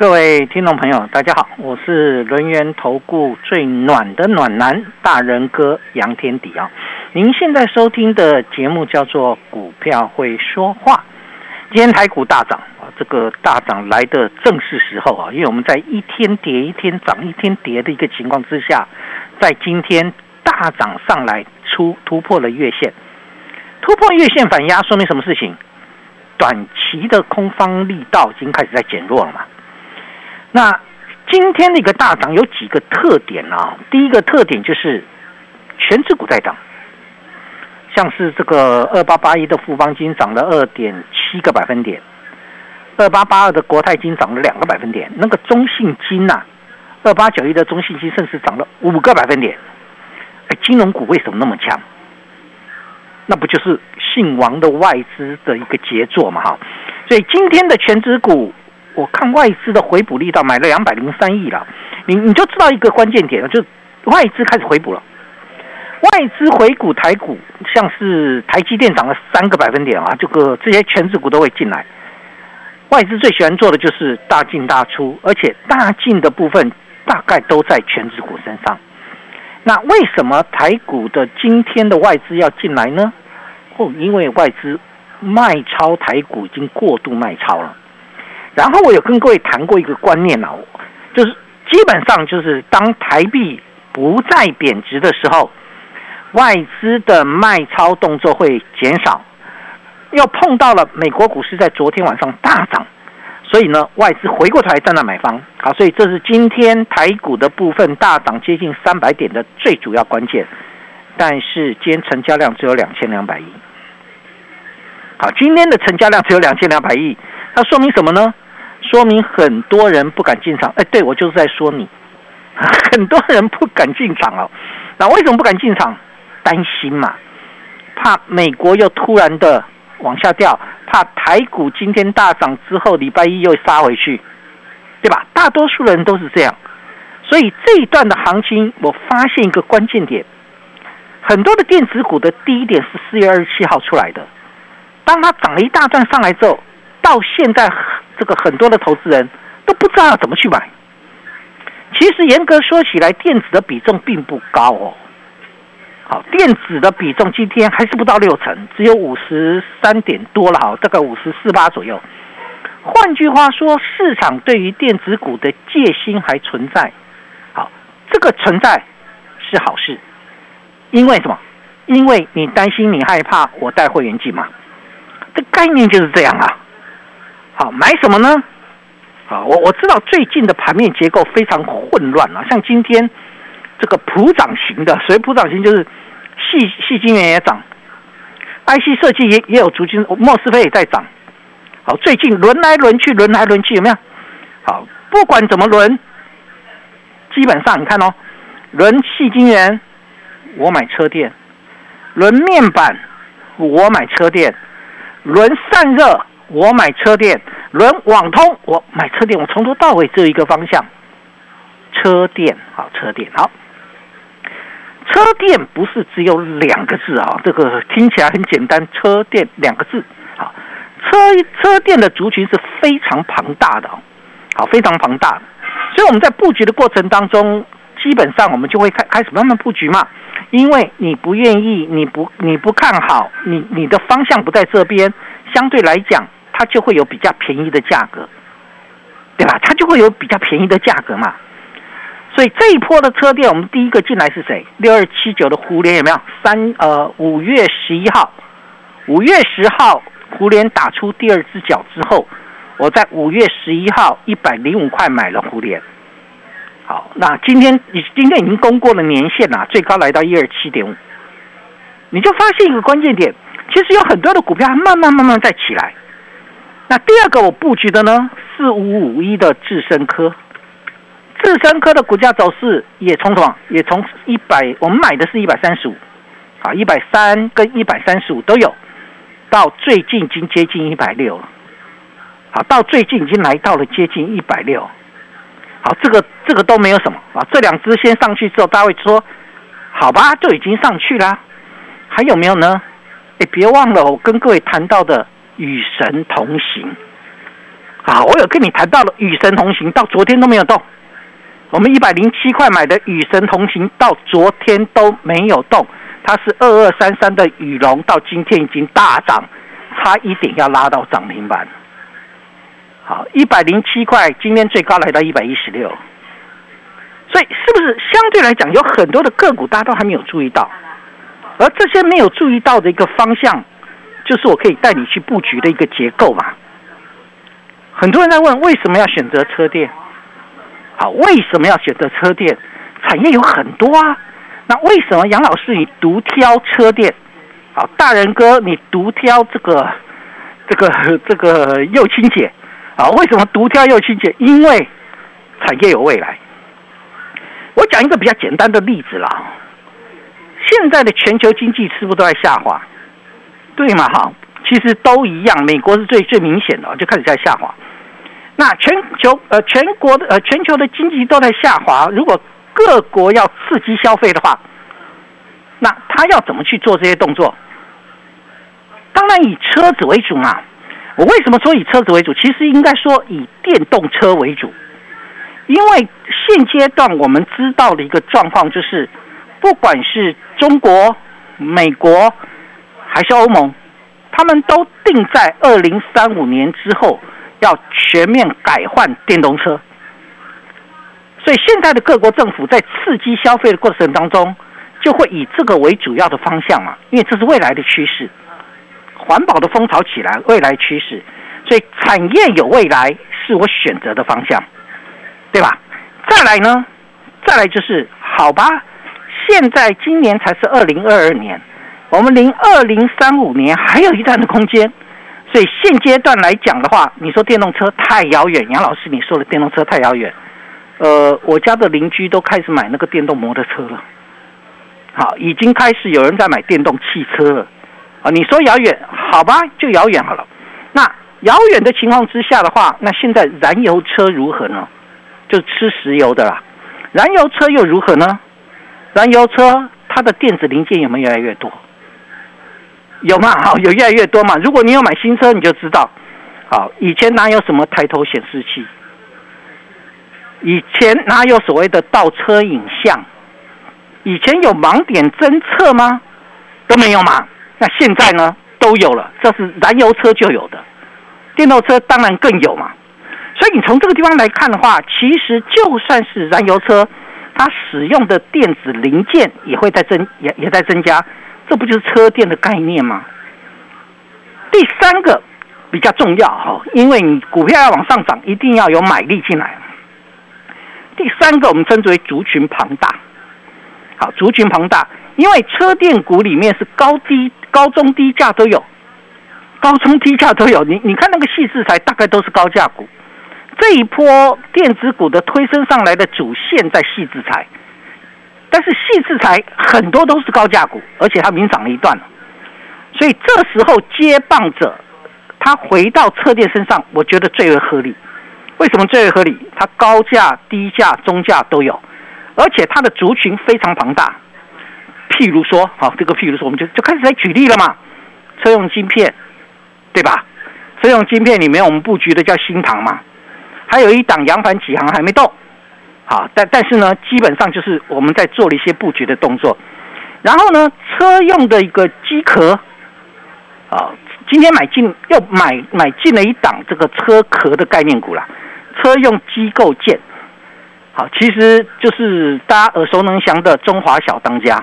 各位听众朋友，大家好，我是轮源投顾最暖的暖男大人哥杨天迪啊。您现在收听的节目叫做《股票会说话》。今天台股大涨啊，这个大涨来的正是时候啊，因为我们在一天跌一天涨一天跌的一个情况之下，在今天大涨上来出突破了月线，突破月线反压，说明什么事情？短期的空方力道已经开始在减弱了嘛。那今天的一个大涨有几个特点啊？第一个特点就是全指股在涨，像是这个二八八一的富邦金涨了二点七个百分点，二八八二的国泰金涨了两个百分点，那个中信金呐，二八九一的中信金甚至涨了五个百分点。哎，金融股为什么那么强？那不就是姓王的外资的一个杰作嘛？哈，所以今天的全指股。我看外资的回补力道买了两百零三亿了，你你就知道一个关键点了，就外资开始回补了。外资回股台股，像是台积电涨了三个百分点啊，这个这些全指股都会进来。外资最喜欢做的就是大进大出，而且大进的部分大概都在全指股身上。那为什么台股的今天的外资要进来呢？哦，因为外资卖超台股已经过度卖超了。然后我有跟各位谈过一个观念啊，就是基本上就是当台币不再贬值的时候，外资的卖超动作会减少。又碰到了美国股市在昨天晚上大涨，所以呢外资回过头来站在买方。好，所以这是今天台股的部分大涨接近三百点的最主要关键。但是今天成交量只有两千两百亿。好，今天的成交量只有两千两百亿。那说明什么呢？说明很多人不敢进场。哎，对我就是在说你，很多人不敢进场哦。那为什么不敢进场？担心嘛，怕美国又突然的往下掉，怕台股今天大涨之后，礼拜一又杀回去，对吧？大多数人都是这样。所以这一段的行情，我发现一个关键点，很多的电子股的低点是四月二十七号出来的，当它涨了一大段上来之后。到现在，这个很多的投资人都不知道怎么去买。其实严格说起来，电子的比重并不高哦。好，电子的比重今天还是不到六成，只有五十三点多了，好，大概五十四八左右。换句话说，市场对于电子股的戒心还存在。好，这个存在是好事，因为什么？因为你担心，你害怕，我带会员进嘛。这概念就是这样啊。好，买什么呢？啊，我我知道最近的盘面结构非常混乱啊，像今天这个普涨型的，所谓普涨型就是细细晶圆也涨，IC 设计也也有足金，莫斯菲也在涨。好，最近轮来轮去，轮来轮去有没有？好，不管怎么轮，基本上你看哦，轮细晶圆我买车电，轮面板我买车电，轮散热。我买车电，轮网通，我买车电，我从头到尾只有一个方向，车电，好，车电，好，车电不是只有两个字啊，这个听起来很简单，车电两个字，好，车车电的族群是非常庞大的，好，非常庞大，所以我们在布局的过程当中，基本上我们就会开开始慢慢布局嘛，因为你不愿意，你不你不看好，你你的方向不在这边，相对来讲。它就会有比较便宜的价格，对吧？它就会有比较便宜的价格嘛。所以这一波的车店，我们第一个进来是谁？六二七九的互联有没有？三呃，五月十一号，五月十号胡联打出第二只脚之后，我在五月十一号一百零五块买了互联。好，那今天你今天已经攻过了年限了，最高来到一二七点五，你就发现一个关键点，其实有很多的股票慢慢慢慢在起来。那第二个我布局的呢，四五五一的智深科，智深科的股价走势也从什么？也从一百，我们买的是一百三十五，啊，一百三跟一百三十五都有，到最近已经接近一百六了，好，到最近已经来到了接近一百六，好，这个这个都没有什么。啊，这两只先上去之后，大家会说，好吧，就已经上去啦，还有没有呢？哎，别忘了我跟各位谈到的与神同行，啊，我有跟你谈到了与神同行，到昨天都没有动。我们一百零七块买的与神同行，到昨天都没有动。它是二二三三的羽龙，到今天已经大涨，差一点要拉到涨停板。好，一百零七块，今天最高来到一百一十六。所以，是不是相对来讲，有很多的个股大家都还没有注意到？而这些没有注意到的一个方向，就是我可以带你去布局的一个结构嘛？很多人在问，为什么要选择车店？好，为什么要选择车店？产业有很多啊。那为什么杨老师你独挑车店？好，大人哥你独挑这个这个这个幼青姐？啊，为什么独挑幼青姐？因为产业有未来。我讲一个比较简单的例子啦。现在的全球经济是不是都在下滑？对嘛？哈，其实都一样。美国是最最明显的，就开始在下滑。那全球呃全国的呃全球的经济都在下滑，如果各国要刺激消费的话，那他要怎么去做这些动作？当然以车子为主嘛。我为什么说以车子为主？其实应该说以电动车为主，因为现阶段我们知道的一个状况就是，不管是中国、美国还是欧盟，他们都定在二零三五年之后。要全面改换电动车，所以现在的各国政府在刺激消费的过程当中，就会以这个为主要的方向嘛，因为这是未来的趋势，环保的风潮起来，未来趋势，所以产业有未来是我选择的方向，对吧？再来呢，再来就是好吧，现在今年才是二零二二年，我们离二零三五年还有一段的空间。所以现阶段来讲的话，你说电动车太遥远，杨老师你说的电动车太遥远。呃，我家的邻居都开始买那个电动摩托车了，好，已经开始有人在买电动汽车了。啊，你说遥远，好吧，就遥远好了。那遥远的情况之下的话，那现在燃油车如何呢？就吃石油的啦。燃油车又如何呢？燃油车它的电子零件有没有越来越多？有嘛？好，有越来越多嘛。如果你有买新车，你就知道，好，以前哪有什么抬头显示器？以前哪有所谓的倒车影像？以前有盲点侦测吗？都没有嘛。那现在呢？都有了。这是燃油车就有的，电动车当然更有嘛。所以你从这个地方来看的话，其实就算是燃油车，它使用的电子零件也会在增，也也在增加。这不就是车店的概念吗？第三个比较重要哈，因为你股票要往上涨，一定要有买力进来。第三个我们称之为族群庞大，好，族群庞大，因为车店股里面是高低、高中低价都有，高中低价都有。你你看那个细制材，大概都是高价股。这一波电子股的推升上来的主线在细制材。但是细制材很多都是高价股，而且它已经涨了一段了，所以这时候接棒者他回到车店身上，我觉得最为合理。为什么最为合理？它高价、低价、中价都有，而且它的族群非常庞大。譬如说，好，这个譬如说，我们就就开始来举例了嘛。车用晶片，对吧？车用晶片里面我们布局的叫新唐嘛，还有一档扬帆起航还没动。好，但但是呢，基本上就是我们在做了一些布局的动作，然后呢，车用的一个机壳，啊，今天买进又买买进了一档这个车壳的概念股啦，车用机构件，好，其实就是大家耳熟能详的中华小当家，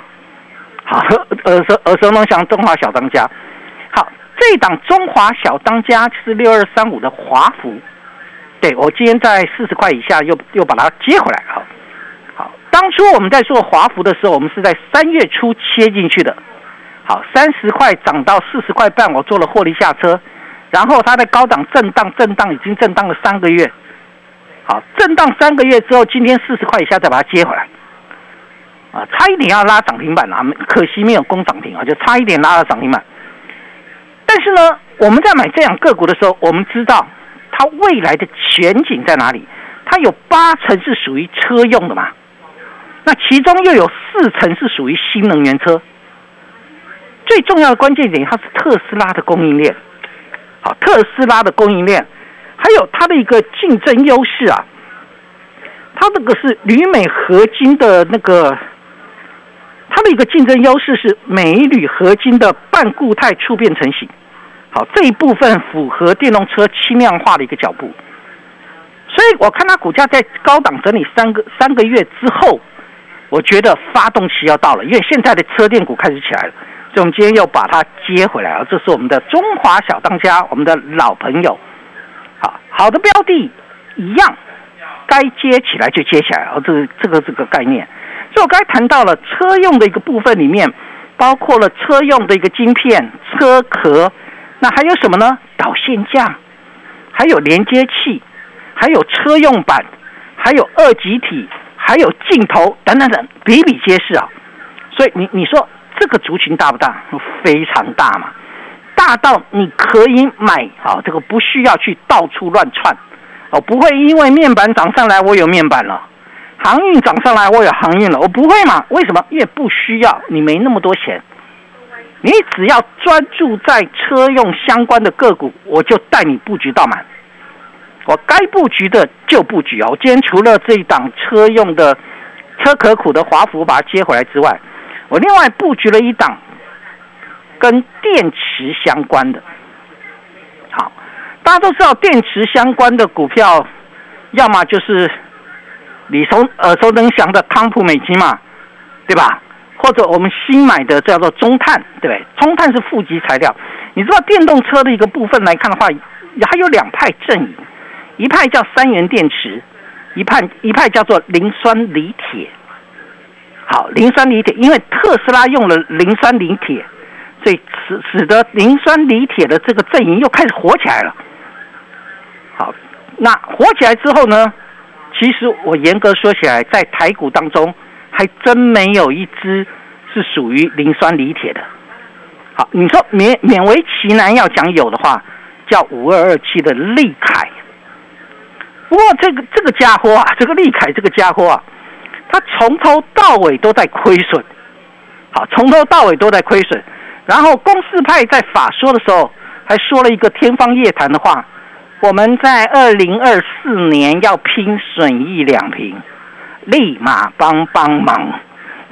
好，耳熟耳熟能详中华小当家，好，这档中华小当家是六二三五的华孚。对，我今天在四十块以下，又又把它接回来，好，好。当初我们在做华孚的时候，我们是在三月初切进去的，好，三十块涨到四十块半，我做了获利下车，然后它在高档震荡，震荡已经震荡了三个月，好，震荡三个月之后，今天四十块以下再把它接回来，啊，差一点要拉涨停板啊，可惜没有攻涨停啊，就差一点拉了涨停板。但是呢，我们在买这样个股的时候，我们知道它未来的前景在哪里？它有八成是属于车用的嘛？那其中又有四成是属于新能源车。最重要的关键点，它是特斯拉的供应链。好，特斯拉的供应链，还有它的一个竞争优势啊。它这个是铝镁合金的那个，它的一个竞争优势是镁铝合金的半固态触变成型。好，这一部分符合电动车轻量化的一个脚步。所以我看它股价在高档整理三个三个月之后，我觉得发动期要到了，因为现在的车电股开始起来了。所以我们今天又把它接回来啊！这是我们的中华小当家，我们的老朋友。好好的标的，一样该接起来就接起来啊！这这个这个概念。所以我刚才谈到了车用的一个部分里面，包括了车用的一个晶片、车壳，那还有什么呢？导线架，还有连接器，还有车用板，还有二极体，还有镜头等等等，比比皆是啊！所以你你说。这个族群大不大？非常大嘛，大到你可以买啊，这个不需要去到处乱窜哦，不会因为面板涨上来，我有面板了；航运涨上来，我有航运了。我不会嘛？为什么？因为不需要，你没那么多钱，你只要专注在车用相关的个股，我就带你布局到满。我该布局的就布局哦。我今天除了这一档车用的车可苦的华孚把它接回来之外，我另外布局了一档跟电池相关的，好，大家都知道电池相关的股票，要么就是你从耳熟能详的康普美金嘛，对吧？或者我们新买的叫做中碳，对不对？中碳是负极材料。你知道电动车的一个部分来看的话，还有两派阵营，一派叫三元电池，一派一派叫做磷酸锂铁。好，磷酸锂铁，因为特斯拉用了磷酸锂铁，所以使使得磷酸锂铁的这个阵营又开始火起来了。好，那火起来之后呢？其实我严格说起来，在台股当中还真没有一只是属于磷酸锂铁的。好，你说勉勉为其难要讲有的话，叫五二二七的利凯。不过这个这个家伙啊，这个利凯这个家伙啊。他从头到尾都在亏损，好，从头到尾都在亏损。然后公司派在法说的时候还说了一个天方夜谭的话：我们在二零二四年要拼损益两平，立马帮帮忙。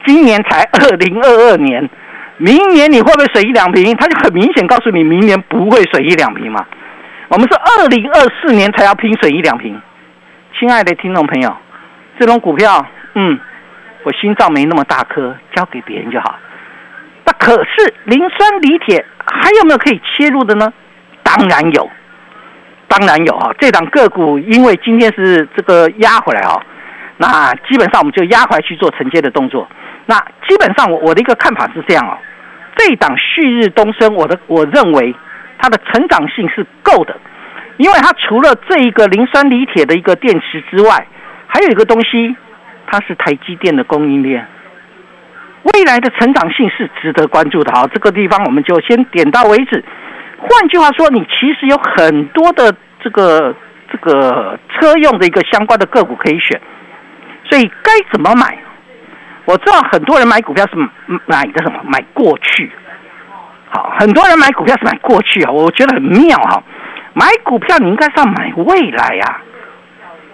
今年才二零二二年，明年你会不会水一两瓶？他就很明显告诉你，明年不会水一两瓶嘛。我们是二零二四年才要拼水一两瓶。亲爱的听众朋友，这种股票。嗯，我心脏没那么大颗，交给别人就好。那可是磷酸锂铁还有没有可以切入的呢？当然有，当然有啊！这档个股因为今天是这个压回来啊，那基本上我们就压回去做承接的动作。那基本上我我的一个看法是这样哦，这一档旭日东升，我的我认为它的成长性是够的，因为它除了这一个磷酸锂铁的一个电池之外，还有一个东西。它是台积电的供应链，未来的成长性是值得关注的。好，这个地方我们就先点到为止。换句话说，你其实有很多的这个这个车用的一个相关的个股可以选，所以该怎么买？我知道很多人买股票是买的什么？买过去。好，很多人买股票是买过去啊，我觉得很妙哈。买股票你应该是要买未来呀。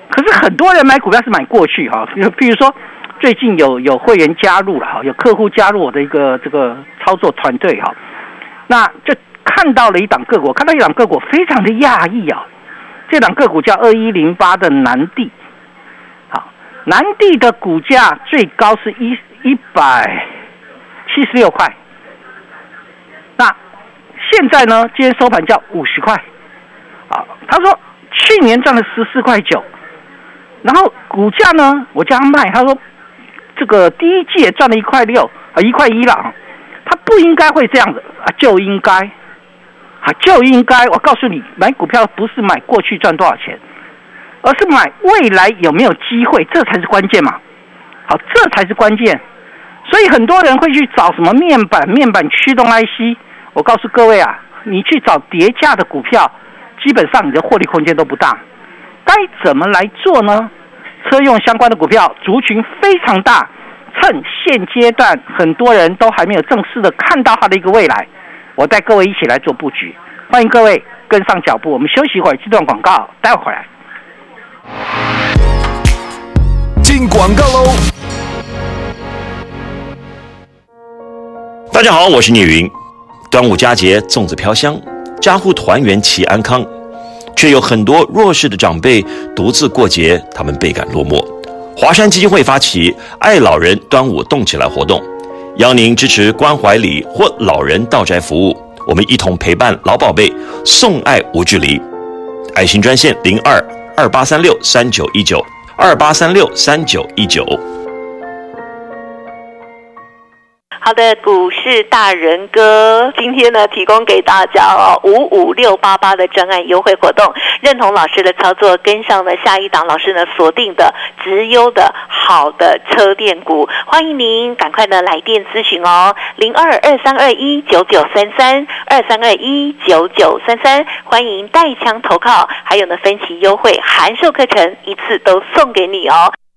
可是很多人买股票是买过去哈，就比如说最近有有会员加入了哈，有客户加入我的一个这个操作团队哈，那就看到了一档个股，看到一档个股非常的讶异啊，这档个股叫二一零八的南地，南地的股价最高是一一百七十六块，那现在呢，今天收盘价五十块，啊，他说去年赚了十四块九。然后股价呢？我叫他卖，他说这个第一季也赚了一块六啊，一块一了啊。他不应该会这样子啊，就应该啊，就应该。我告诉你，买股票不是买过去赚多少钱，而是买未来有没有机会，这才是关键嘛。好，这才是关键。所以很多人会去找什么面板、面板驱动 IC。我告诉各位啊，你去找叠价的股票，基本上你的获利空间都不大。该怎么来做呢？车用相关的股票族群非常大，趁现阶段很多人都还没有正式的看到它的一个未来，我带各位一起来做布局。欢迎各位跟上脚步，我们休息一会儿，这段广告待会儿来。进广告喽！大家好，我是聂云。端午佳节，粽子飘香，家户团圆齐安康，却有很多弱势的长辈独自过节，他们倍感落寞。华山基金会发起“爱老人端午动起来”活动，邀您支持关怀礼或老人到宅服务，我们一同陪伴老宝贝，送爱无距离。爱心专线零二二八三六三九一九二八三六三九一九。好的，股市大人哥今天呢，提供给大家哦五五六八八的专案优惠活动，认同老师的操作，跟上了下一档老师呢锁定的直优的好的车电股，欢迎您赶快呢来电咨询哦，零二二三二一九九三三二三二一九九三三，欢迎带枪投靠，还有呢分期优惠函授课程一次都送给你哦。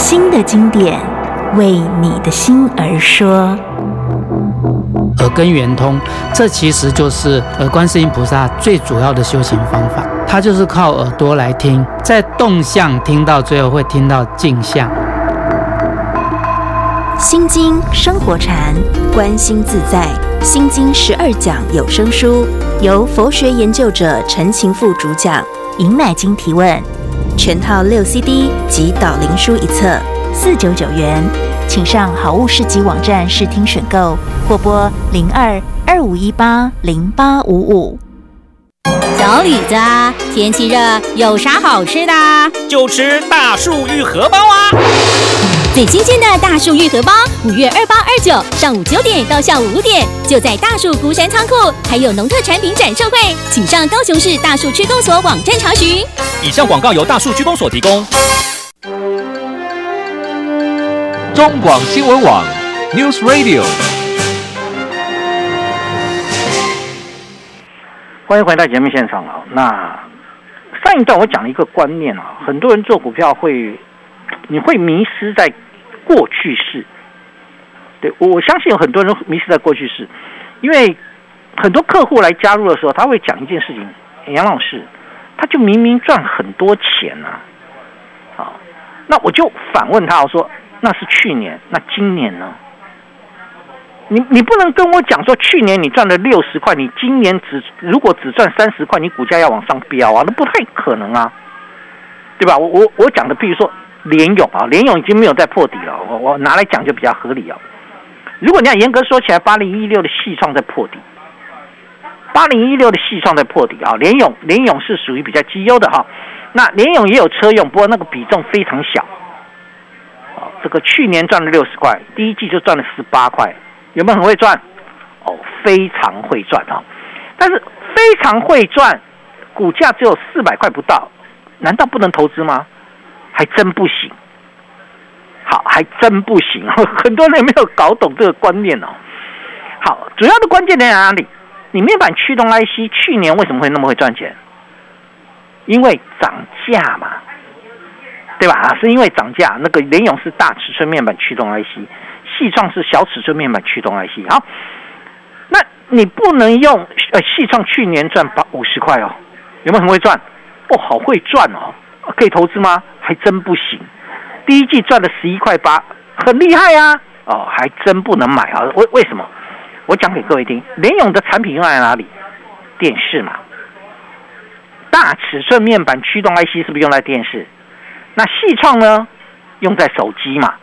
新的经典为你的心而说。耳根圆通，这其实就是呃观世音菩萨最主要的修行方法。它就是靠耳朵来听，在动向听到最后会听到镜像。心经生活禅，观心自在。心经十二讲有声书，由佛学研究者陈情富主讲，尹乃金提问。全套六 CD 及导灵书一册，四九九元，请上好物市集网站试听选购，或拨零二二五一八零八五五。小李子，天气热，有啥好吃的？就吃大树玉荷包啊！最新鲜的大树玉荷包，五月二八二九上午九点到下午五点，就在大树孤山仓库，还有农特产品展售会，请上高雄市大树区公所网站查询。以上广告由大树区公所提供。中广新闻网，News Radio。欢迎回到节目现场啊！那上一段我讲了一个观念啊，很多人做股票会。你会迷失在过去式，对我相信有很多人迷失在过去式，因为很多客户来加入的时候，他会讲一件事情：杨老师，他就明明赚很多钱呐，好，那我就反问他，我说那是去年，那今年呢？你你不能跟我讲说去年你赚了六十块，你今年只如果只赚三十块，你股价要往上飙啊，那不太可能啊，对吧？我我我讲的，比如说。联勇啊，联勇已经没有再破底了。我我拿来讲就比较合理啊。如果你要严格说起来，八零一六的细创在破底，八零一六的细创在破底啊。联勇联勇是属于比较绩优的哈。那联勇也有车用，不过那个比重非常小。啊，这个去年赚了六十块，第一季就赚了十八块，有没有很会赚？哦，非常会赚啊。但是非常会赚，股价只有四百块不到，难道不能投资吗？还真不行，好，还真不行。很多人没有搞懂这个观念哦。好，主要的关键在哪里？你面板驱动 IC 去年为什么会那么会赚钱？因为涨价嘛，对吧？是因为涨价。那个联咏是大尺寸面板驱动 IC，细创是小尺寸面板驱动 IC。好，那你不能用呃细创去年赚八五十块哦，有没有很会赚？哦，好会赚哦，可以投资吗？还真不行，第一季赚了十一块八，很厉害啊！哦，还真不能买啊！为为什么？我讲给各位听，联咏的产品用在哪里？电视嘛，大尺寸面板驱动 IC 是不是用在电视？那细创呢？用在手机嘛？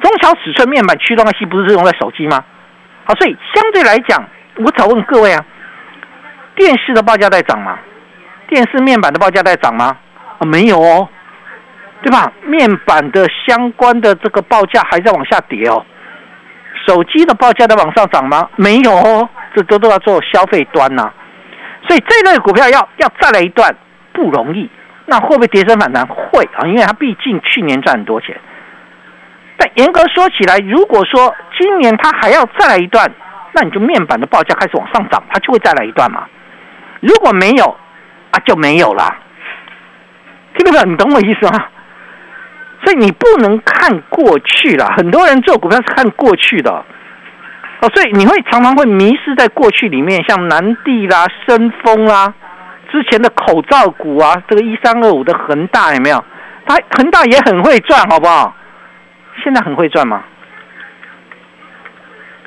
中小尺寸面板驱动 IC 不是用在手机吗？好，所以相对来讲，我早问各位啊，电视的报价在涨吗？电视面板的报价在涨吗？啊，没有哦，对吧？面板的相关的这个报价还在往下跌哦。手机的报价在往上涨吗？没有哦，这都都要做消费端呐。所以这类股票要要再来一段不容易。那会不会跌升反弹？会啊，因为它毕竟去年赚很多钱。但严格说起来，如果说今年它还要再来一段，那你就面板的报价开始往上涨，它就会再来一段嘛。如果没有啊，就没有了。听到没有？你懂我意思吗？所以你不能看过去了。很多人做股票是看过去的哦，所以你会常常会迷失在过去里面，像南地啦、深丰啦。之前的口罩股啊，这个一三二五的恒大有没有？它恒大也很会赚，好不好？现在很会赚吗？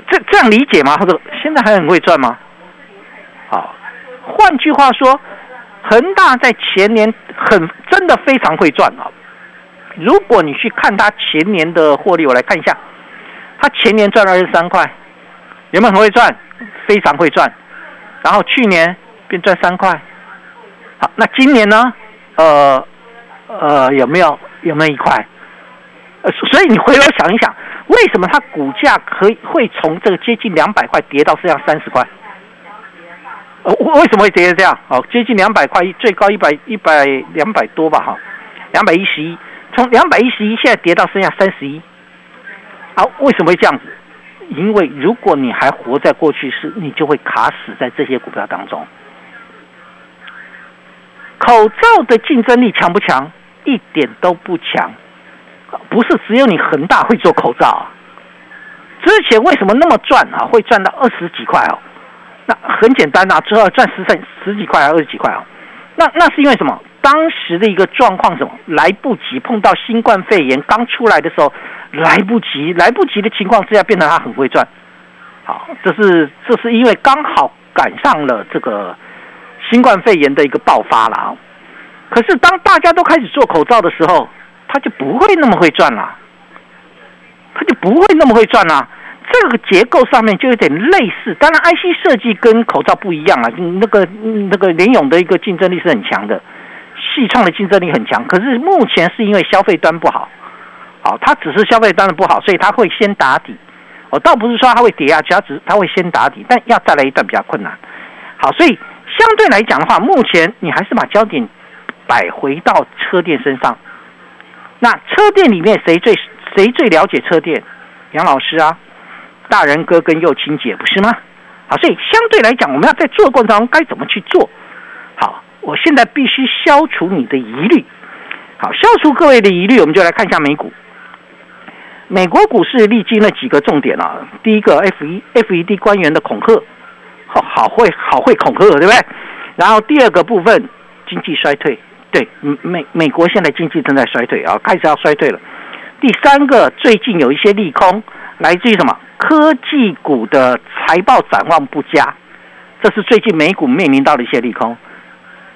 这这样理解吗？他说现在还很会赚吗？好，换句话说，恒大在前年很真的非常会赚啊。如果你去看它前年的获利，我来看一下，它前年赚了二十三块，有没有很会赚？非常会赚。然后去年变赚三块。好，那今年呢？呃呃，有没有有没有一块？呃，所以你回头想一想，为什么它股价可以会从这个接近两百块跌到剩下三十块？呃，为什么会跌成这样？哦，接近两百块，最高一百一百两百多吧？哈，两百一十一，从两百一十一现在跌到剩下三十一。好，为什么会这样子？因为如果你还活在过去式，你就会卡死在这些股票当中。口罩的竞争力强不强？一点都不强，不是只有你恒大会做口罩啊。之前为什么那么赚啊？会赚到二十几块哦？那很简单啊，最后赚十三十几块还二十几块啊？那那是因为什么？当时的一个状况什么？来不及碰到新冠肺炎刚出来的时候，来不及，来不及的情况之下，变得他很会赚。好，这是这是因为刚好赶上了这个。新冠肺炎的一个爆发了啊！可是当大家都开始做口罩的时候，他就不会那么会赚了，他就不会那么会赚了。这个结构上面就有点类似，当然 IC 设计跟口罩不一样啊。那个那个联咏的一个竞争力是很强的，细创的竞争力很强。可是目前是因为消费端不好，好，它只是消费端的不好，所以它会先打底。我倒不是说它会跌下去，它只它会先打底，但要再来一段比较困难。好，所以。相对来讲的话，目前你还是把焦点摆回到车店身上。那车店里面谁最谁最了解车店？杨老师啊，大人哥跟幼青姐不是吗？好，所以相对来讲，我们要在做的过程当中该怎么去做？我现在必须消除你的疑虑。好，消除各位的疑虑，我们就来看一下美股。美国股市历经了几个重点啊？第一个，F 一 F E D 官员的恐吓。好好会好会恐吓，对不对？然后第二个部分，经济衰退，对，美美国现在经济正在衰退啊，开始要衰退了。第三个，最近有一些利空，来自于什么？科技股的财报展望不佳，这是最近美股面临到的一些利空。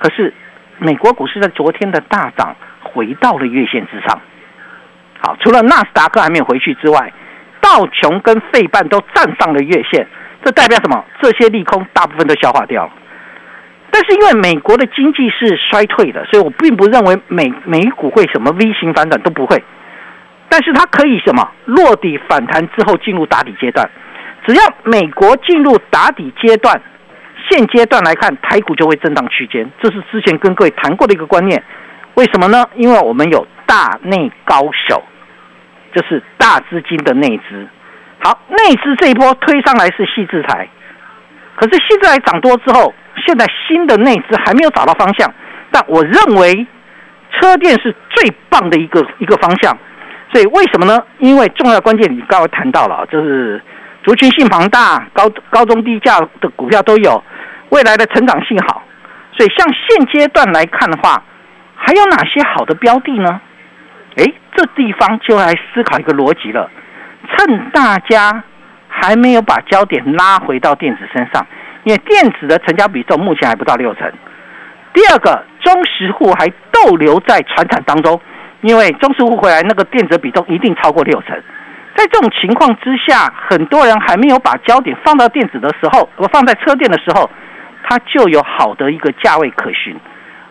可是美国股市在昨天的大涨，回到了月线之上。好，除了纳斯达克还没有回去之外，道琼跟费半都站上了月线。这代表什么？这些利空大部分都消化掉了。但是因为美国的经济是衰退的，所以我并不认为美美股会什么 V 型反转都不会。但是它可以什么落底反弹之后进入打底阶段。只要美国进入打底阶段，现阶段来看，台股就会震荡区间。这是之前跟各位谈过的一个观念。为什么呢？因为我们有大内高手，就是大资金的内资。好，内资这一波推上来是细制裁，可是细制裁涨多之后，现在新的内资还没有找到方向。但我认为车电是最棒的一个一个方向，所以为什么呢？因为重要关键你刚才谈到了，就是族群性庞大、高高中低价的股票都有，未来的成长性好，所以像现阶段来看的话，还有哪些好的标的呢？诶，这地方就来思考一个逻辑了。趁大家还没有把焦点拉回到电子身上，因为电子的成交比重目前还不到六成。第二个，中实户还逗留在船产当中，因为中实户回来那个电子比重一定超过六成。在这种情况之下，很多人还没有把焦点放到电子的时候，我放在车电的时候，它就有好的一个价位可循。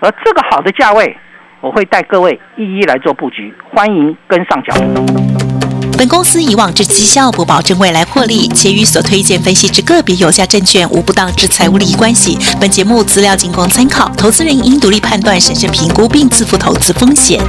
而这个好的价位，我会带各位一一来做布局，欢迎跟上脚步。本公司以往之绩效不保证未来获利，且与所推荐分析之个别有价证券无不当之财务利益关系。本节目资料仅供参考，投资人应独立判断、审慎评估并自负投资风险。